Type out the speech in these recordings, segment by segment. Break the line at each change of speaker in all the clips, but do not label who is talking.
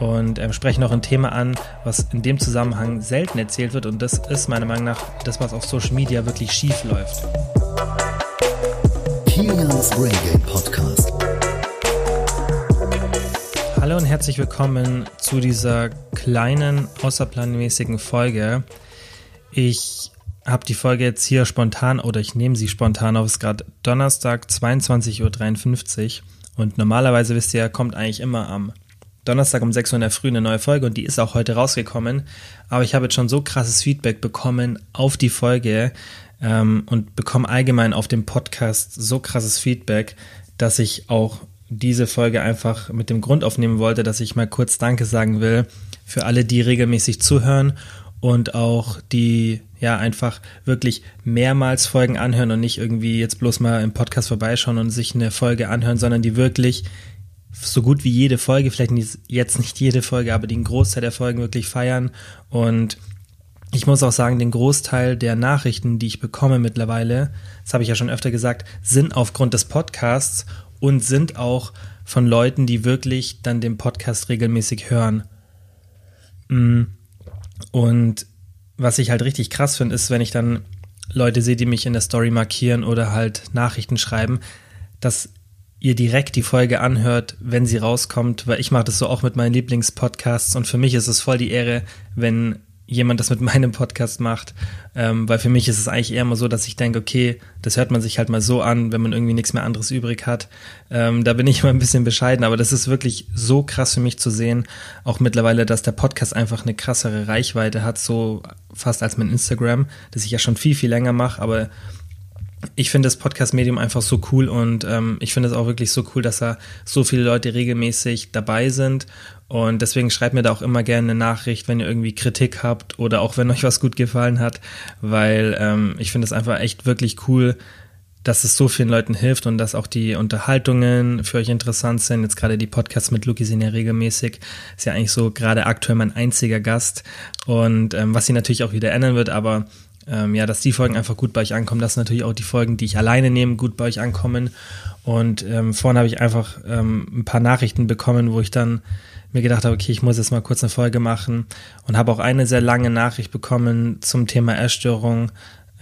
und ähm, sprechen noch ein Thema an, was in dem Zusammenhang selten erzählt wird und das ist meiner Meinung nach das, was auf Social Media wirklich schief läuft.
Kilians Reggae Podcast.
Hallo und herzlich willkommen zu dieser kleinen, außerplanmäßigen Folge. Ich habe die Folge jetzt hier spontan oder ich nehme sie spontan auf. Es ist gerade Donnerstag, 22.53 Uhr. Und normalerweise wisst ihr, kommt eigentlich immer am Donnerstag um 6 Uhr in der Früh eine neue Folge und die ist auch heute rausgekommen. Aber ich habe jetzt schon so krasses Feedback bekommen auf die Folge ähm, und bekomme allgemein auf dem Podcast so krasses Feedback, dass ich auch diese Folge einfach mit dem Grund aufnehmen wollte, dass ich mal kurz Danke sagen will für alle, die regelmäßig zuhören und auch die ja einfach wirklich mehrmals Folgen anhören und nicht irgendwie jetzt bloß mal im Podcast vorbeischauen und sich eine Folge anhören, sondern die wirklich so gut wie jede Folge, vielleicht jetzt nicht jede Folge, aber den Großteil der Folgen wirklich feiern. Und ich muss auch sagen, den Großteil der Nachrichten, die ich bekomme mittlerweile, das habe ich ja schon öfter gesagt, sind aufgrund des Podcasts und sind auch von Leuten, die wirklich dann den Podcast regelmäßig hören. Mm. Und was ich halt richtig krass finde, ist, wenn ich dann Leute sehe, die mich in der Story markieren oder halt Nachrichten schreiben, dass ihr direkt die Folge anhört, wenn sie rauskommt, weil ich mache das so auch mit meinen Lieblingspodcasts und für mich ist es voll die Ehre, wenn jemand das mit meinem Podcast macht, ähm, weil für mich ist es eigentlich eher mal so, dass ich denke, okay, das hört man sich halt mal so an, wenn man irgendwie nichts mehr anderes übrig hat. Ähm, da bin ich immer ein bisschen bescheiden, aber das ist wirklich so krass für mich zu sehen, auch mittlerweile, dass der Podcast einfach eine krassere Reichweite hat, so fast als mein Instagram, das ich ja schon viel, viel länger mache, aber ich finde das Podcast-Medium einfach so cool und ähm, ich finde es auch wirklich so cool, dass da so viele Leute regelmäßig dabei sind. Und deswegen schreibt mir da auch immer gerne eine Nachricht, wenn ihr irgendwie Kritik habt oder auch wenn euch was gut gefallen hat, weil ähm, ich finde es einfach echt wirklich cool, dass es so vielen Leuten hilft und dass auch die Unterhaltungen für euch interessant sind. Jetzt gerade die Podcasts mit Luki sind ja regelmäßig. Ist ja eigentlich so gerade aktuell mein einziger Gast. Und ähm, was sie natürlich auch wieder ändern wird, aber ähm, ja, dass die Folgen einfach gut bei euch ankommen, dass natürlich auch die Folgen, die ich alleine nehme, gut bei euch ankommen. Und ähm, vorhin habe ich einfach ähm, ein paar Nachrichten bekommen, wo ich dann mir gedacht habe, okay, ich muss jetzt mal kurz eine Folge machen und habe auch eine sehr lange Nachricht bekommen zum Thema Essstörung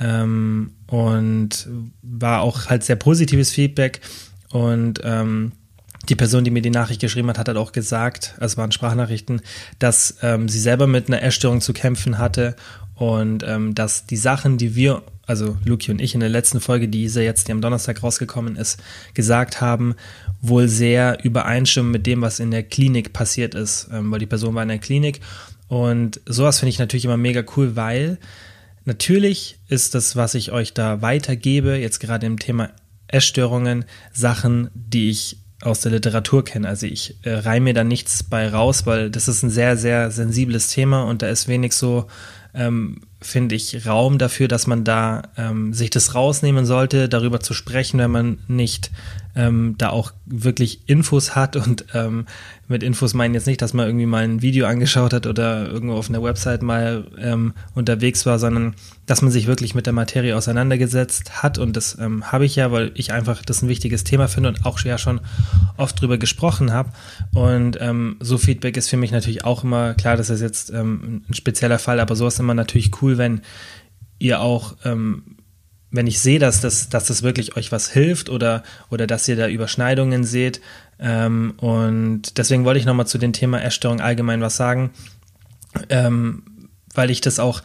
ähm, und war auch halt sehr positives Feedback und ähm, die Person, die mir die Nachricht geschrieben hat, hat halt auch gesagt, also waren Sprachnachrichten, dass ähm, sie selber mit einer Essstörung zu kämpfen hatte und ähm, dass die Sachen, die wir, also Luki und ich in der letzten Folge, die ja jetzt, die am Donnerstag rausgekommen ist, gesagt haben, wohl sehr übereinstimmen mit dem, was in der Klinik passiert ist, ähm, weil die Person war in der Klinik. Und sowas finde ich natürlich immer mega cool, weil natürlich ist das, was ich euch da weitergebe, jetzt gerade im Thema Essstörungen, Sachen, die ich aus der Literatur kenne. Also ich äh, reihe mir da nichts bei raus, weil das ist ein sehr, sehr sensibles Thema und da ist wenig so ähm, finde ich, Raum dafür, dass man da ähm, sich das rausnehmen sollte, darüber zu sprechen, wenn man nicht ähm, da auch wirklich Infos hat und ähm, mit Infos meinen jetzt nicht, dass man irgendwie mal ein Video angeschaut hat oder irgendwo auf einer Website mal ähm, unterwegs war, sondern dass man sich wirklich mit der Materie auseinandergesetzt hat und das ähm, habe ich ja, weil ich einfach das ein wichtiges Thema finde und auch ja schon oft drüber gesprochen habe und ähm, so Feedback ist für mich natürlich auch immer, klar, das ist jetzt ähm, ein spezieller Fall, aber so ist immer natürlich cool, wenn ihr auch ähm, wenn ich sehe, dass das, dass das wirklich euch was hilft oder, oder dass ihr da Überschneidungen seht. Ähm, und deswegen wollte ich nochmal zu dem Thema Essstörung allgemein was sagen, ähm, weil ich das auch,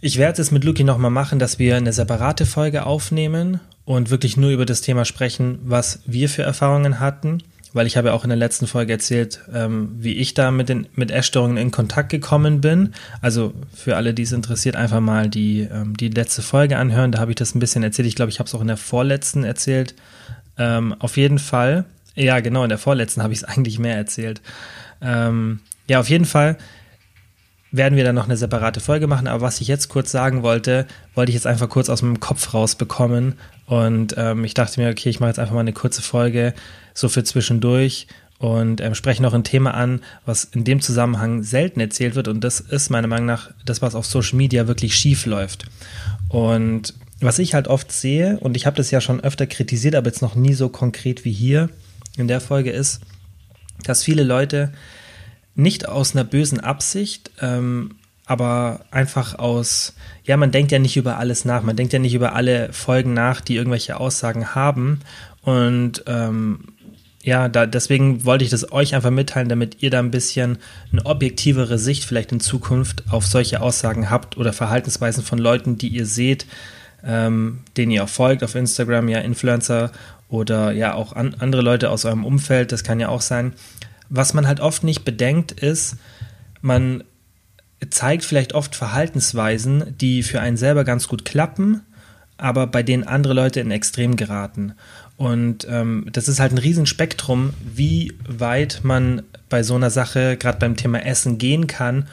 ich werde es mit Luki nochmal machen, dass wir eine separate Folge aufnehmen und wirklich nur über das Thema sprechen, was wir für Erfahrungen hatten weil ich habe ja auch in der letzten Folge erzählt, ähm, wie ich da mit den mit Essstörungen in Kontakt gekommen bin. Also für alle, die es interessiert, einfach mal die ähm, die letzte Folge anhören. Da habe ich das ein bisschen erzählt. Ich glaube, ich habe es auch in der vorletzten erzählt. Ähm, auf jeden Fall, ja genau, in der vorletzten habe ich es eigentlich mehr erzählt. Ähm, ja, auf jeden Fall werden wir dann noch eine separate Folge machen. Aber was ich jetzt kurz sagen wollte, wollte ich jetzt einfach kurz aus meinem Kopf rausbekommen. Und ähm, ich dachte mir, okay, ich mache jetzt einfach mal eine kurze Folge so für zwischendurch und ähm, spreche noch ein Thema an, was in dem Zusammenhang selten erzählt wird und das ist meiner Meinung nach das, was auf Social Media wirklich schief läuft. Und was ich halt oft sehe, und ich habe das ja schon öfter kritisiert, aber jetzt noch nie so konkret wie hier in der Folge ist, dass viele Leute nicht aus einer bösen Absicht, ähm, aber einfach aus, ja, man denkt ja nicht über alles nach, man denkt ja nicht über alle Folgen nach, die irgendwelche Aussagen haben. Und ähm, ja, da, deswegen wollte ich das euch einfach mitteilen, damit ihr da ein bisschen eine objektivere Sicht vielleicht in Zukunft auf solche Aussagen habt oder Verhaltensweisen von Leuten, die ihr seht, ähm, denen ihr auch folgt auf Instagram, ja, Influencer oder ja auch an, andere Leute aus eurem Umfeld, das kann ja auch sein. Was man halt oft nicht bedenkt, ist, man zeigt vielleicht oft Verhaltensweisen, die für einen selber ganz gut klappen, aber bei denen andere Leute in Extrem geraten. Und ähm, das ist halt ein Riesenspektrum, wie weit man bei so einer Sache, gerade beim Thema Essen, gehen kann,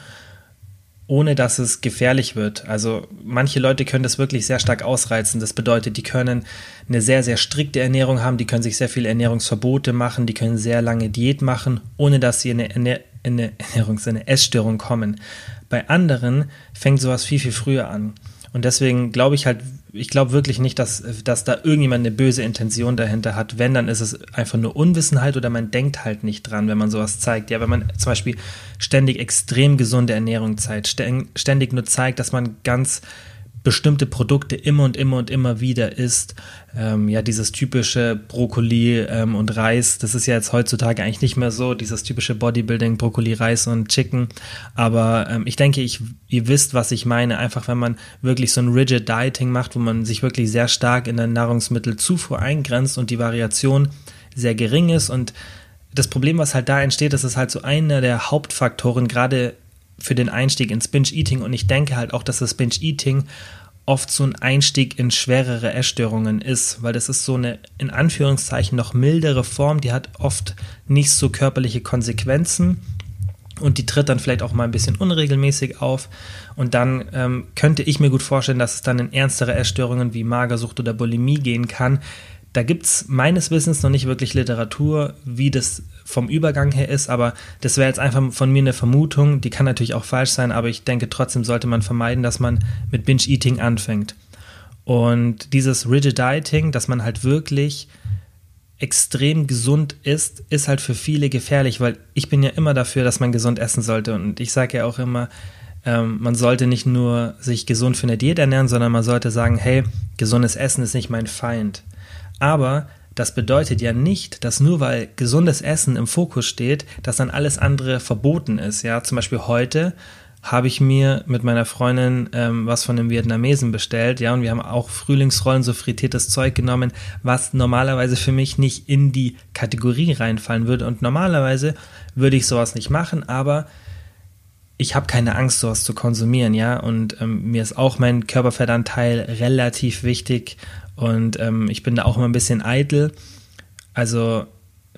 ohne dass es gefährlich wird. Also manche Leute können das wirklich sehr stark ausreizen. Das bedeutet, die können eine sehr, sehr strikte Ernährung haben, die können sich sehr viele Ernährungsverbote machen, die können sehr lange Diät machen, ohne dass sie in eine, Ernähr in eine Ernährungs-, in eine Essstörung kommen. Bei anderen fängt sowas viel, viel früher an. Und deswegen glaube ich halt, ich glaube wirklich nicht, dass, dass da irgendjemand eine böse Intention dahinter hat. Wenn, dann ist es einfach nur Unwissenheit oder man denkt halt nicht dran, wenn man sowas zeigt. Ja, wenn man zum Beispiel ständig extrem gesunde Ernährung zeigt, ständig nur zeigt, dass man ganz bestimmte Produkte immer und immer und immer wieder isst. Ähm, ja, dieses typische Brokkoli ähm, und Reis, das ist ja jetzt heutzutage eigentlich nicht mehr so, dieses typische Bodybuilding, Brokkoli, Reis und Chicken. Aber ähm, ich denke, ich, ihr wisst, was ich meine. Einfach, wenn man wirklich so ein Rigid Dieting macht, wo man sich wirklich sehr stark in der Nahrungsmittelzufuhr eingrenzt und die Variation sehr gering ist und das Problem, was halt da entsteht, ist halt so einer der Hauptfaktoren, gerade für den Einstieg ins Binge-Eating. Und ich denke halt auch, dass das Binge-Eating oft so ein Einstieg in schwerere Essstörungen ist, weil das ist so eine in Anführungszeichen noch mildere Form, die hat oft nicht so körperliche Konsequenzen und die tritt dann vielleicht auch mal ein bisschen unregelmäßig auf und dann ähm, könnte ich mir gut vorstellen, dass es dann in ernstere Essstörungen wie Magersucht oder Bulimie gehen kann, da gibt es meines Wissens noch nicht wirklich Literatur, wie das vom Übergang her ist, aber das wäre jetzt einfach von mir eine Vermutung, die kann natürlich auch falsch sein, aber ich denke trotzdem sollte man vermeiden, dass man mit Binge-Eating anfängt. Und dieses Rigid Dieting, dass man halt wirklich extrem gesund ist, ist halt für viele gefährlich, weil ich bin ja immer dafür, dass man gesund essen sollte und ich sage ja auch immer, ähm, man sollte nicht nur sich gesund für eine Diät ernähren, sondern man sollte sagen, hey, gesundes Essen ist nicht mein Feind. Aber das bedeutet ja nicht, dass nur weil gesundes Essen im Fokus steht, dass dann alles andere verboten ist. Ja, zum Beispiel heute habe ich mir mit meiner Freundin ähm, was von einem Vietnamesen bestellt, ja, und wir haben auch Frühlingsrollen, so frittiertes Zeug genommen, was normalerweise für mich nicht in die Kategorie reinfallen würde. Und normalerweise würde ich sowas nicht machen, aber ich habe keine Angst, sowas zu konsumieren, ja. Und ähm, mir ist auch mein Körperfettanteil relativ wichtig und ähm, ich bin da auch immer ein bisschen eitel. Also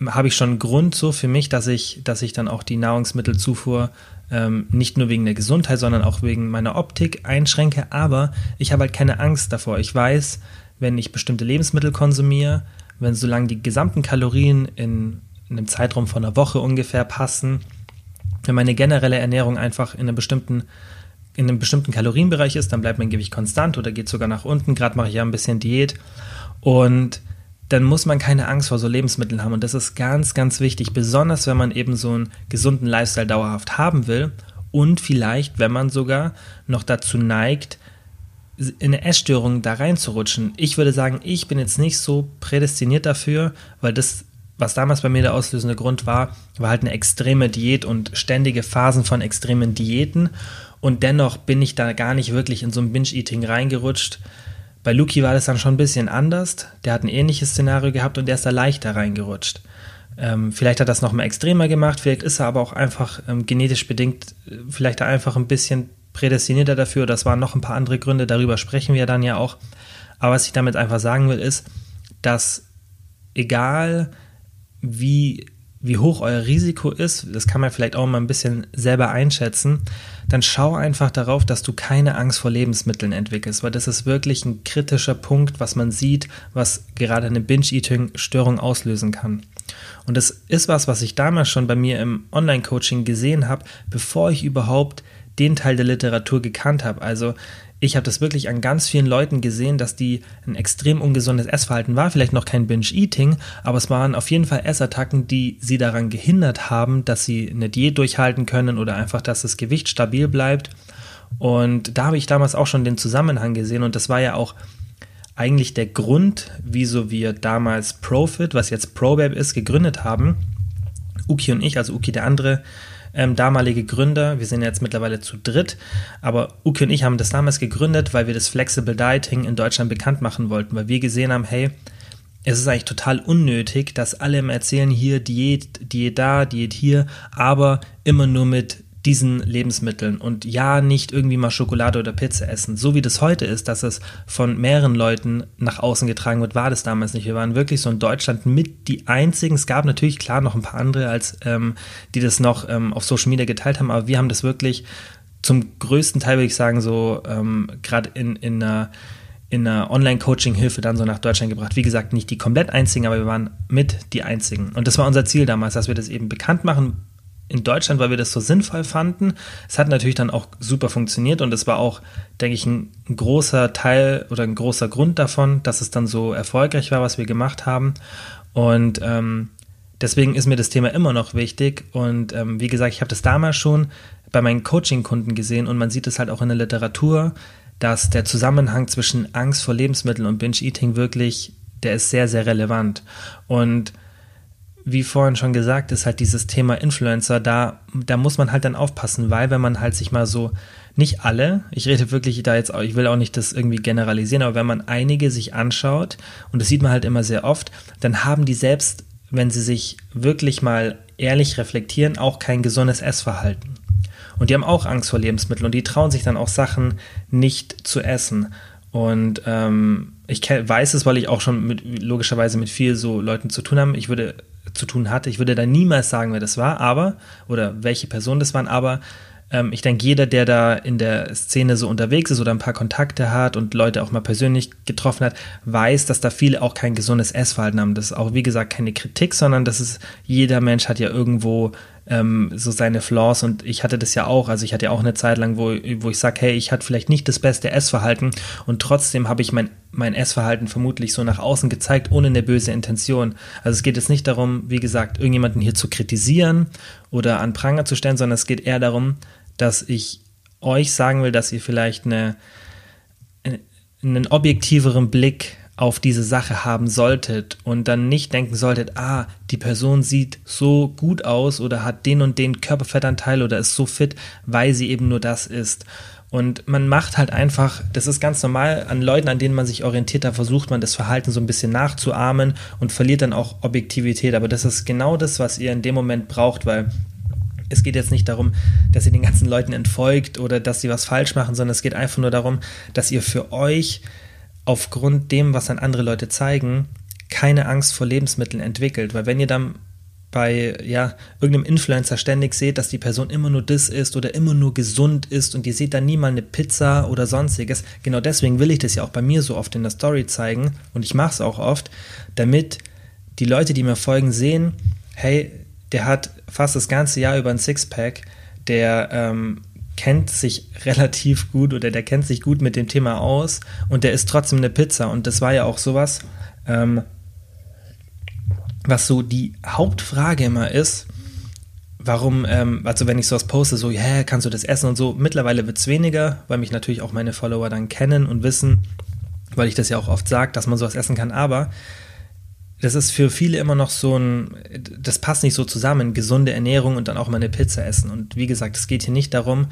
habe ich schon einen Grund so für mich, dass ich, dass ich dann auch die Nahrungsmittelzufuhr ähm, nicht nur wegen der Gesundheit, sondern auch wegen meiner Optik einschränke. Aber ich habe halt keine Angst davor. Ich weiß, wenn ich bestimmte Lebensmittel konsumiere, wenn solange die gesamten Kalorien in, in einem Zeitraum von einer Woche ungefähr passen, wenn meine generelle Ernährung einfach in einer bestimmten in einem bestimmten Kalorienbereich ist, dann bleibt mein Gewicht konstant oder geht sogar nach unten. Gerade mache ich ja ein bisschen Diät. Und dann muss man keine Angst vor so Lebensmitteln haben. Und das ist ganz, ganz wichtig, besonders wenn man eben so einen gesunden Lifestyle dauerhaft haben will und vielleicht, wenn man sogar noch dazu neigt, in eine Essstörung da reinzurutschen. Ich würde sagen, ich bin jetzt nicht so prädestiniert dafür, weil das, was damals bei mir der auslösende Grund war, war halt eine extreme Diät und ständige Phasen von extremen Diäten. Und dennoch bin ich da gar nicht wirklich in so ein Binge-Eating reingerutscht. Bei Luki war das dann schon ein bisschen anders. Der hat ein ähnliches Szenario gehabt und der ist da leichter reingerutscht. Ähm, vielleicht hat er das noch mal extremer gemacht, vielleicht ist er aber auch einfach ähm, genetisch bedingt, äh, vielleicht einfach ein bisschen prädestinierter dafür. Das waren noch ein paar andere Gründe, darüber sprechen wir dann ja auch. Aber was ich damit einfach sagen will, ist, dass egal wie wie hoch euer Risiko ist, das kann man vielleicht auch mal ein bisschen selber einschätzen, dann schau einfach darauf, dass du keine Angst vor Lebensmitteln entwickelst, weil das ist wirklich ein kritischer Punkt, was man sieht, was gerade eine Binge-Eating-Störung auslösen kann. Und das ist was, was ich damals schon bei mir im Online-Coaching gesehen habe, bevor ich überhaupt den Teil der Literatur gekannt habe. Also ich habe das wirklich an ganz vielen Leuten gesehen, dass die ein extrem ungesundes Essverhalten war, vielleicht noch kein Binge-Eating, aber es waren auf jeden Fall Essattacken, die sie daran gehindert haben, dass sie eine Diät durchhalten können oder einfach, dass das Gewicht stabil bleibt. Und da habe ich damals auch schon den Zusammenhang gesehen und das war ja auch eigentlich der Grund, wieso wir damals Profit, was jetzt ProBab ist, gegründet haben. Uki und ich, also Uki der andere ähm, damalige Gründer, wir sind jetzt mittlerweile zu dritt, aber Uki und ich haben das damals gegründet, weil wir das Flexible Dieting in Deutschland bekannt machen wollten, weil wir gesehen haben, hey, es ist eigentlich total unnötig, dass alle im erzählen hier Diät, Diät da, Diät hier, aber immer nur mit diesen Lebensmitteln und ja, nicht irgendwie mal Schokolade oder Pizza essen. So wie das heute ist, dass es von mehreren Leuten nach außen getragen wird, war das damals nicht. Wir waren wirklich so in Deutschland mit die einzigen. Es gab natürlich klar noch ein paar andere, als ähm, die das noch ähm, auf Social Media geteilt haben, aber wir haben das wirklich zum größten Teil, würde ich sagen, so ähm, gerade in, in einer in einer Online-Coaching-Hilfe dann so nach Deutschland gebracht. Wie gesagt, nicht die komplett einzigen, aber wir waren mit die einzigen. Und das war unser Ziel damals, dass wir das eben bekannt machen in Deutschland, weil wir das so sinnvoll fanden. Es hat natürlich dann auch super funktioniert und es war auch, denke ich, ein, großer Teil oder ein großer Grund davon, dass es dann so erfolgreich war, was wir gemacht haben. Und ähm, deswegen ist mir das Thema immer noch wichtig. Und ähm, wie gesagt, ich habe das damals schon bei meinen Coaching-Kunden gesehen und man sieht es halt auch in der Literatur, dass der Zusammenhang zwischen Angst vor Lebensmitteln und Binge-Eating wirklich, der ist sehr, sehr relevant. Und wie vorhin schon gesagt, ist halt dieses Thema Influencer, da, da muss man halt dann aufpassen, weil wenn man halt sich mal so, nicht alle, ich rede wirklich da jetzt, auch, ich will auch nicht das irgendwie generalisieren, aber wenn man einige sich anschaut, und das sieht man halt immer sehr oft, dann haben die selbst, wenn sie sich wirklich mal ehrlich reflektieren, auch kein gesundes Essverhalten. Und die haben auch Angst vor Lebensmitteln und die trauen sich dann auch Sachen nicht zu essen. Und ähm, ich weiß es, weil ich auch schon mit, logischerweise mit viel so Leuten zu tun habe. Ich würde zu tun hatte. Ich würde da niemals sagen, wer das war, aber, oder welche Person das waren, aber ähm, ich denke, jeder, der da in der Szene so unterwegs ist oder ein paar Kontakte hat und Leute auch mal persönlich getroffen hat, weiß, dass da viele auch kein gesundes Essverhalten haben. Das ist auch, wie gesagt, keine Kritik, sondern das ist, jeder Mensch hat ja irgendwo ähm, so seine Flaws und ich hatte das ja auch, also ich hatte ja auch eine Zeit lang, wo, wo ich sage, hey, ich hatte vielleicht nicht das beste Essverhalten und trotzdem habe ich mein, mein Essverhalten vermutlich so nach außen gezeigt, ohne eine böse Intention. Also es geht jetzt nicht darum, wie gesagt, irgendjemanden hier zu kritisieren oder an Pranger zu stellen, sondern es geht eher darum, dass ich euch sagen will, dass ihr vielleicht eine, einen objektiveren Blick auf diese Sache haben solltet und dann nicht denken solltet, ah, die Person sieht so gut aus oder hat den und den Körperfettanteil oder ist so fit, weil sie eben nur das ist. Und man macht halt einfach, das ist ganz normal, an Leuten, an denen man sich orientiert, da versucht man das Verhalten so ein bisschen nachzuahmen und verliert dann auch Objektivität. Aber das ist genau das, was ihr in dem Moment braucht, weil es geht jetzt nicht darum, dass ihr den ganzen Leuten entfolgt oder dass sie was falsch machen, sondern es geht einfach nur darum, dass ihr für euch aufgrund dem, was dann andere Leute zeigen, keine Angst vor Lebensmitteln entwickelt. Weil wenn ihr dann bei ja, irgendeinem Influencer ständig seht, dass die Person immer nur das ist oder immer nur gesund ist und ihr seht dann nie mal eine Pizza oder sonstiges. Genau deswegen will ich das ja auch bei mir so oft in der Story zeigen und ich mache es auch oft, damit die Leute, die mir folgen, sehen, hey, der hat fast das ganze Jahr über ein Sixpack, der ähm, kennt sich relativ gut oder der kennt sich gut mit dem Thema aus und der isst trotzdem eine Pizza. Und das war ja auch sowas, ähm, was so die Hauptfrage immer ist, warum, ähm, also wenn ich sowas poste, so, yeah, kannst du das essen und so, mittlerweile wird es weniger, weil mich natürlich auch meine Follower dann kennen und wissen, weil ich das ja auch oft sage, dass man sowas essen kann, aber das ist für viele immer noch so ein, das passt nicht so zusammen, gesunde Ernährung und dann auch mal eine Pizza essen. Und wie gesagt, es geht hier nicht darum,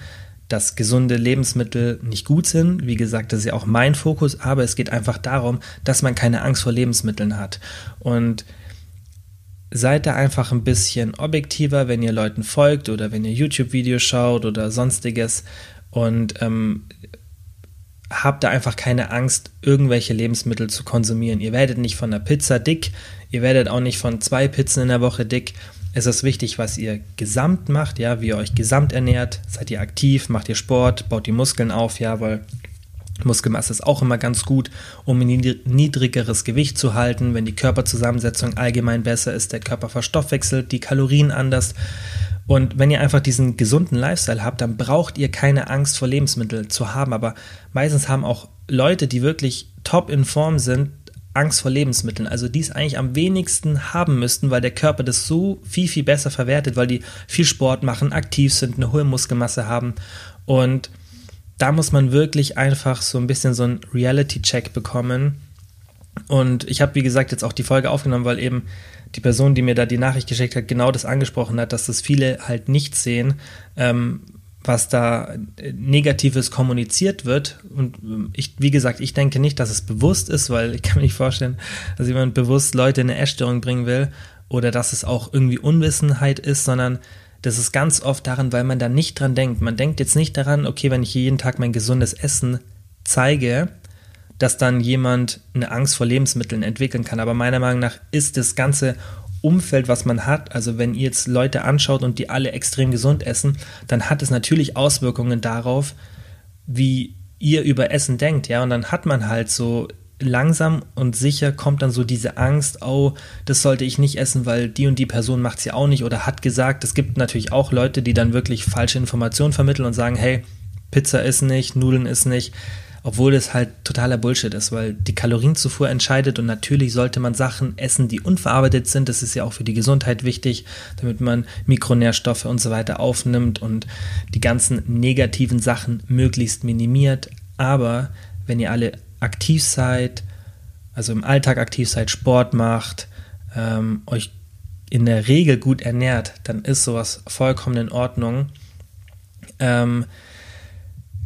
dass gesunde Lebensmittel nicht gut sind. Wie gesagt, das ist ja auch mein Fokus, aber es geht einfach darum, dass man keine Angst vor Lebensmitteln hat. Und seid da einfach ein bisschen objektiver, wenn ihr Leuten folgt oder wenn ihr YouTube-Videos schaut oder sonstiges. Und ähm, habt da einfach keine Angst, irgendwelche Lebensmittel zu konsumieren. Ihr werdet nicht von einer Pizza dick, ihr werdet auch nicht von zwei Pizzen in der Woche dick. Es ist wichtig, was ihr gesamt macht, ja, wie ihr euch gesamt ernährt. Seid ihr aktiv, macht ihr Sport, baut die Muskeln auf, ja, weil Muskelmasse ist auch immer ganz gut, um ein niedrigeres Gewicht zu halten. Wenn die Körperzusammensetzung allgemein besser ist, der Körper verstoffwechselt die Kalorien anders Und wenn ihr einfach diesen gesunden Lifestyle habt, dann braucht ihr keine Angst vor Lebensmitteln zu haben. Aber meistens haben auch Leute, die wirklich top in Form sind, Angst vor Lebensmitteln. Also die es eigentlich am wenigsten haben müssten, weil der Körper das so viel, viel besser verwertet, weil die viel Sport machen, aktiv sind, eine hohe Muskelmasse haben. Und da muss man wirklich einfach so ein bisschen so einen Reality-Check bekommen. Und ich habe, wie gesagt, jetzt auch die Folge aufgenommen, weil eben die Person, die mir da die Nachricht geschickt hat, genau das angesprochen hat, dass das viele halt nicht sehen, ähm, was da äh, Negatives kommuniziert wird. Und ähm, ich, wie gesagt, ich denke nicht, dass es bewusst ist, weil ich kann mir nicht vorstellen, dass jemand bewusst Leute in eine Essstörung bringen will oder dass es auch irgendwie Unwissenheit ist, sondern das ist ganz oft daran, weil man da nicht dran denkt. Man denkt jetzt nicht daran, okay, wenn ich jeden Tag mein gesundes Essen zeige, dass dann jemand eine Angst vor Lebensmitteln entwickeln kann. Aber meiner Meinung nach ist das ganze Umfeld, was man hat, also wenn ihr jetzt Leute anschaut und die alle extrem gesund essen, dann hat es natürlich Auswirkungen darauf, wie ihr über Essen denkt, ja, und dann hat man halt so langsam und sicher kommt dann so diese Angst, oh, das sollte ich nicht essen, weil die und die Person macht es ja auch nicht oder hat gesagt. Es gibt natürlich auch Leute, die dann wirklich falsche Informationen vermitteln und sagen, hey, Pizza ist nicht, Nudeln ist nicht obwohl das halt totaler Bullshit ist, weil die Kalorienzufuhr entscheidet und natürlich sollte man Sachen essen, die unverarbeitet sind. Das ist ja auch für die Gesundheit wichtig, damit man Mikronährstoffe und so weiter aufnimmt und die ganzen negativen Sachen möglichst minimiert. Aber wenn ihr alle aktiv seid, also im Alltag aktiv seid, Sport macht, ähm, euch in der Regel gut ernährt, dann ist sowas vollkommen in Ordnung. Ähm,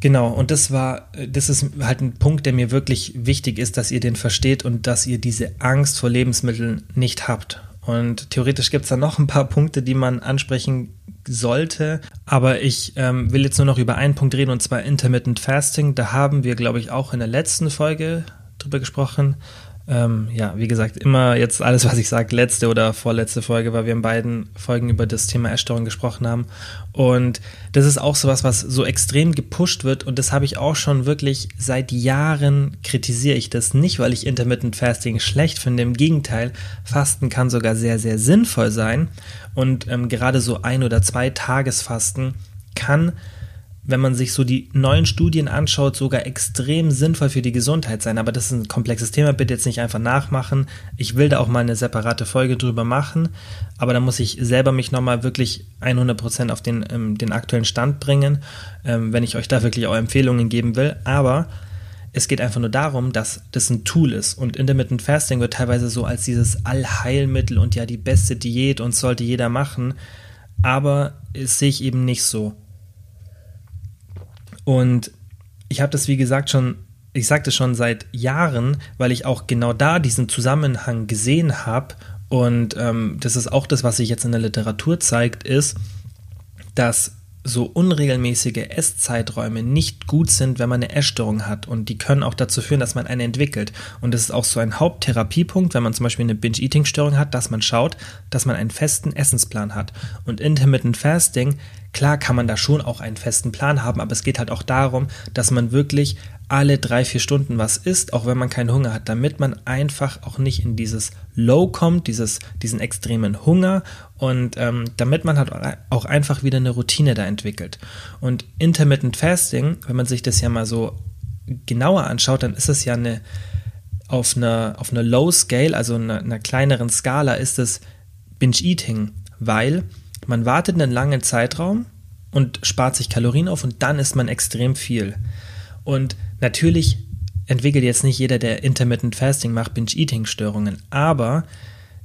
Genau, und das war, das ist halt ein Punkt, der mir wirklich wichtig ist, dass ihr den versteht und dass ihr diese Angst vor Lebensmitteln nicht habt. Und theoretisch gibt es da noch ein paar Punkte, die man ansprechen sollte. Aber ich ähm, will jetzt nur noch über einen Punkt reden, und zwar Intermittent Fasting. Da haben wir, glaube ich, auch in der letzten Folge drüber gesprochen. Ähm, ja, wie gesagt, immer jetzt alles, was ich sage, letzte oder vorletzte Folge, weil wir in beiden Folgen über das Thema Essstörung gesprochen haben. Und das ist auch sowas, was so extrem gepusht wird. Und das habe ich auch schon wirklich seit Jahren kritisiere ich das nicht, weil ich Intermittent Fasting schlecht finde. Im Gegenteil, Fasten kann sogar sehr, sehr sinnvoll sein. Und ähm, gerade so ein oder zwei Tagesfasten kann wenn man sich so die neuen Studien anschaut, sogar extrem sinnvoll für die Gesundheit sein. Aber das ist ein komplexes Thema, bitte jetzt nicht einfach nachmachen. Ich will da auch mal eine separate Folge drüber machen, aber da muss ich selber mich nochmal wirklich 100% auf den, ähm, den aktuellen Stand bringen, ähm, wenn ich euch da wirklich auch Empfehlungen geben will. Aber es geht einfach nur darum, dass das ein Tool ist. Und Intermittent Fasting wird teilweise so als dieses Allheilmittel und ja die beste Diät und sollte jeder machen. Aber das sehe ich eben nicht so. Und ich habe das, wie gesagt, schon, ich sagte schon seit Jahren, weil ich auch genau da diesen Zusammenhang gesehen habe. Und ähm, das ist auch das, was sich jetzt in der Literatur zeigt, ist, dass so unregelmäßige Esszeiträume nicht gut sind, wenn man eine Essstörung hat. Und die können auch dazu führen, dass man eine entwickelt. Und das ist auch so ein Haupttherapiepunkt, wenn man zum Beispiel eine Binge-Eating-Störung hat, dass man schaut, dass man einen festen Essensplan hat. Und Intermittent Fasting Klar kann man da schon auch einen festen Plan haben, aber es geht halt auch darum, dass man wirklich alle drei, vier Stunden was isst, auch wenn man keinen Hunger hat, damit man einfach auch nicht in dieses Low kommt, dieses, diesen extremen Hunger und ähm, damit man halt auch einfach wieder eine Routine da entwickelt. Und Intermittent Fasting, wenn man sich das ja mal so genauer anschaut, dann ist es ja eine auf einer, auf einer Low Scale, also einer, einer kleineren Skala, ist es Binge Eating, weil man wartet einen langen Zeitraum und spart sich Kalorien auf und dann isst man extrem viel. Und natürlich entwickelt jetzt nicht jeder, der Intermittent Fasting macht, Binge-Eating-Störungen, aber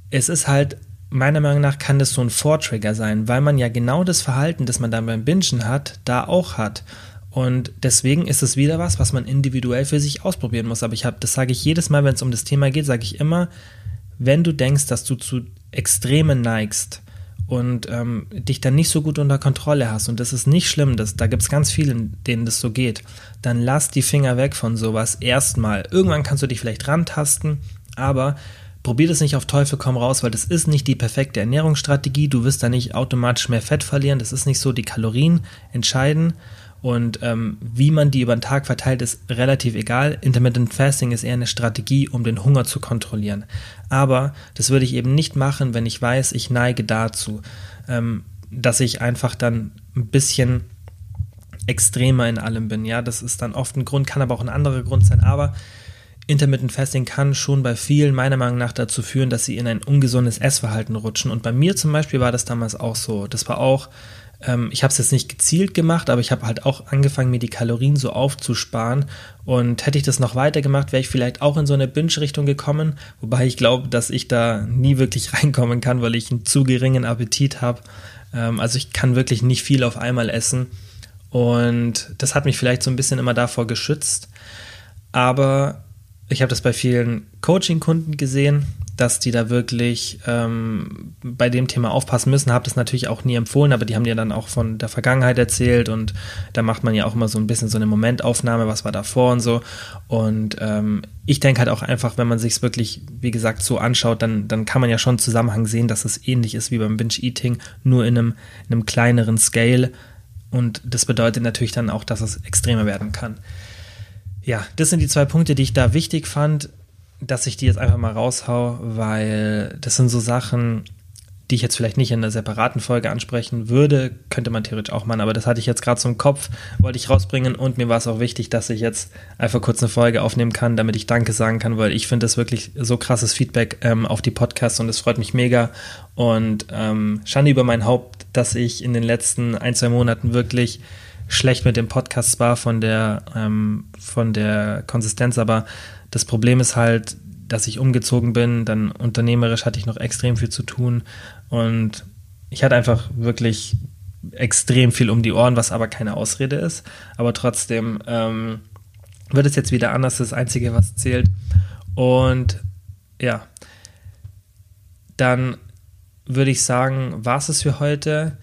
es ist halt, meiner Meinung nach kann das so ein Vortrigger sein, weil man ja genau das Verhalten, das man dann beim Bingen hat, da auch hat. Und deswegen ist es wieder was, was man individuell für sich ausprobieren muss. Aber ich habe, das sage ich jedes Mal, wenn es um das Thema geht, sage ich immer, wenn du denkst, dass du zu Extremen neigst, und ähm, dich dann nicht so gut unter Kontrolle hast, und das ist nicht schlimm, das, da gibt es ganz viele, denen das so geht, dann lass die Finger weg von sowas erstmal. Irgendwann kannst du dich vielleicht rantasten, aber probier das nicht auf Teufel komm raus, weil das ist nicht die perfekte Ernährungsstrategie. Du wirst da nicht automatisch mehr Fett verlieren. Das ist nicht so. Die Kalorien entscheiden. Und ähm, wie man die über den Tag verteilt, ist relativ egal. Intermittent Fasting ist eher eine Strategie, um den Hunger zu kontrollieren. Aber das würde ich eben nicht machen, wenn ich weiß, ich neige dazu. Ähm, dass ich einfach dann ein bisschen extremer in allem bin. Ja, das ist dann oft ein Grund, kann aber auch ein anderer Grund sein. Aber Intermittent Fasting kann schon bei vielen meiner Meinung nach dazu führen, dass sie in ein ungesundes Essverhalten rutschen. Und bei mir zum Beispiel war das damals auch so. Das war auch, ähm, ich habe es jetzt nicht gezielt gemacht, aber ich habe halt auch angefangen, mir die Kalorien so aufzusparen. Und hätte ich das noch weiter gemacht, wäre ich vielleicht auch in so eine Binge-Richtung gekommen. Wobei ich glaube, dass ich da nie wirklich reinkommen kann, weil ich einen zu geringen Appetit habe. Ähm, also ich kann wirklich nicht viel auf einmal essen. Und das hat mich vielleicht so ein bisschen immer davor geschützt. Aber ich habe das bei vielen Coaching-Kunden gesehen, dass die da wirklich ähm, bei dem Thema aufpassen müssen. Habe das natürlich auch nie empfohlen, aber die haben dir dann auch von der Vergangenheit erzählt und da macht man ja auch immer so ein bisschen so eine Momentaufnahme, was war davor und so. Und ähm, ich denke halt auch einfach, wenn man sich es wirklich, wie gesagt, so anschaut, dann, dann kann man ja schon einen Zusammenhang sehen, dass es ähnlich ist wie beim Binge-Eating, nur in einem, in einem kleineren Scale. Und das bedeutet natürlich dann auch, dass es extremer werden kann. Ja, das sind die zwei Punkte, die ich da wichtig fand, dass ich die jetzt einfach mal raushau, weil das sind so Sachen, die ich jetzt vielleicht nicht in einer separaten Folge ansprechen würde, könnte man theoretisch auch machen, aber das hatte ich jetzt gerade so im Kopf, wollte ich rausbringen und mir war es auch wichtig, dass ich jetzt einfach kurz eine Folge aufnehmen kann, damit ich Danke sagen kann, weil ich finde das wirklich so krasses Feedback ähm, auf die Podcasts und es freut mich mega und ähm, Schande über mein Haupt, dass ich in den letzten ein, zwei Monaten wirklich schlecht mit dem Podcast war von der, ähm, von der Konsistenz, aber das Problem ist halt, dass ich umgezogen bin, dann unternehmerisch hatte ich noch extrem viel zu tun und ich hatte einfach wirklich extrem viel um die Ohren, was aber keine Ausrede ist. Aber trotzdem ähm, wird es jetzt wieder anders, das Einzige, was zählt. Und ja, dann würde ich sagen, war es für heute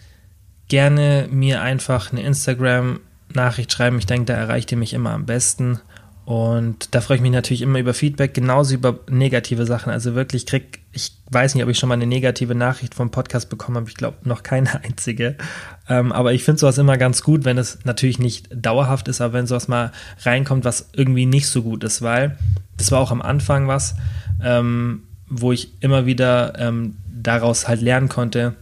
gerne mir einfach eine Instagram-Nachricht schreiben. Ich denke, da erreicht ihr mich immer am besten. Und da freue ich mich natürlich immer über Feedback, genauso über negative Sachen. Also wirklich krieg, ich weiß nicht, ob ich schon mal eine negative Nachricht vom Podcast bekommen habe. Ich glaube noch keine einzige. Ähm, aber ich finde sowas immer ganz gut, wenn es natürlich nicht dauerhaft ist, aber wenn sowas mal reinkommt, was irgendwie nicht so gut ist, weil das war auch am Anfang was, ähm, wo ich immer wieder ähm, daraus halt lernen konnte,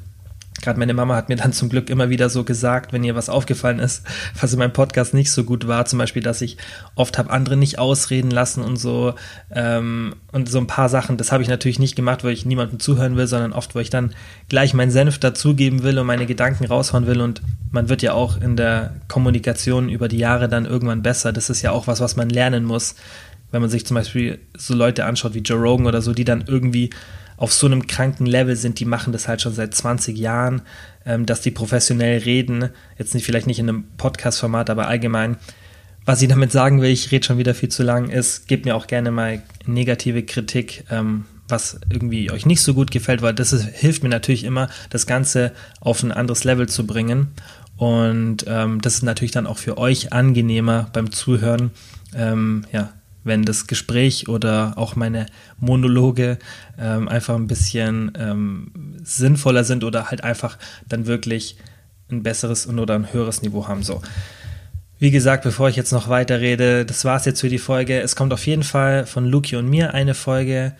Gerade meine Mama hat mir dann zum Glück immer wieder so gesagt, wenn ihr was aufgefallen ist, was in meinem Podcast nicht so gut war, zum Beispiel, dass ich oft habe andere nicht ausreden lassen und so ähm, und so ein paar Sachen. Das habe ich natürlich nicht gemacht, weil ich niemandem zuhören will, sondern oft, weil ich dann gleich meinen Senf dazugeben will und meine Gedanken raushauen will und man wird ja auch in der Kommunikation über die Jahre dann irgendwann besser. Das ist ja auch was, was man lernen muss, wenn man sich zum Beispiel so Leute anschaut wie Joe Rogan oder so, die dann irgendwie auf so einem kranken Level sind, die machen das halt schon seit 20 Jahren, ähm, dass die professionell reden, jetzt nicht vielleicht nicht in einem Podcast-Format, aber allgemein. Was ich damit sagen will, ich rede schon wieder viel zu lang, ist, gebt mir auch gerne mal negative Kritik, ähm, was irgendwie euch nicht so gut gefällt, weil das ist, hilft mir natürlich immer, das Ganze auf ein anderes Level zu bringen. Und ähm, das ist natürlich dann auch für euch angenehmer beim Zuhören. Ähm, ja, wenn das Gespräch oder auch meine Monologe ähm, einfach ein bisschen ähm, sinnvoller sind oder halt einfach dann wirklich ein besseres oder ein höheres Niveau haben. So. Wie gesagt, bevor ich jetzt noch weiter rede, das war es jetzt für die Folge. Es kommt auf jeden Fall von Luki und mir eine Folge,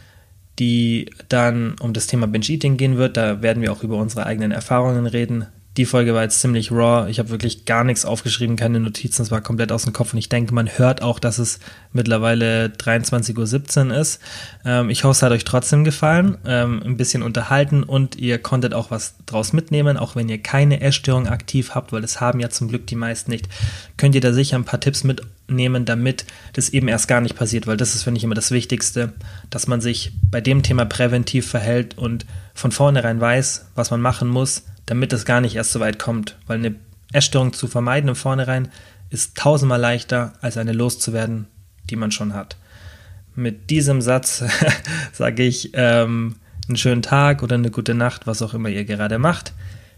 die dann um das Thema Binge Eating gehen wird. Da werden wir auch über unsere eigenen Erfahrungen reden. Die Folge war jetzt ziemlich raw. Ich habe wirklich gar nichts aufgeschrieben, keine Notizen. Es war komplett aus dem Kopf. Und ich denke, man hört auch, dass es mittlerweile 23.17 Uhr ist. Ähm, ich hoffe, es hat euch trotzdem gefallen. Ähm, ein bisschen unterhalten und ihr konntet auch was draus mitnehmen. Auch wenn ihr keine Essstörung aktiv habt, weil das haben ja zum Glück die meisten nicht, könnt ihr da sicher ein paar Tipps mitnehmen, damit das eben erst gar nicht passiert. Weil das ist, finde ich, immer das Wichtigste, dass man sich bei dem Thema präventiv verhält und von vornherein weiß, was man machen muss damit es gar nicht erst so weit kommt. Weil eine Essstörung zu vermeiden im Vornherein ist tausendmal leichter, als eine loszuwerden, die man schon hat. Mit diesem Satz sage ich ähm, einen schönen Tag oder eine gute Nacht, was auch immer ihr gerade macht.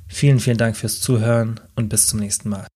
Vielen, vielen Dank fürs Zuhören und bis zum nächsten Mal.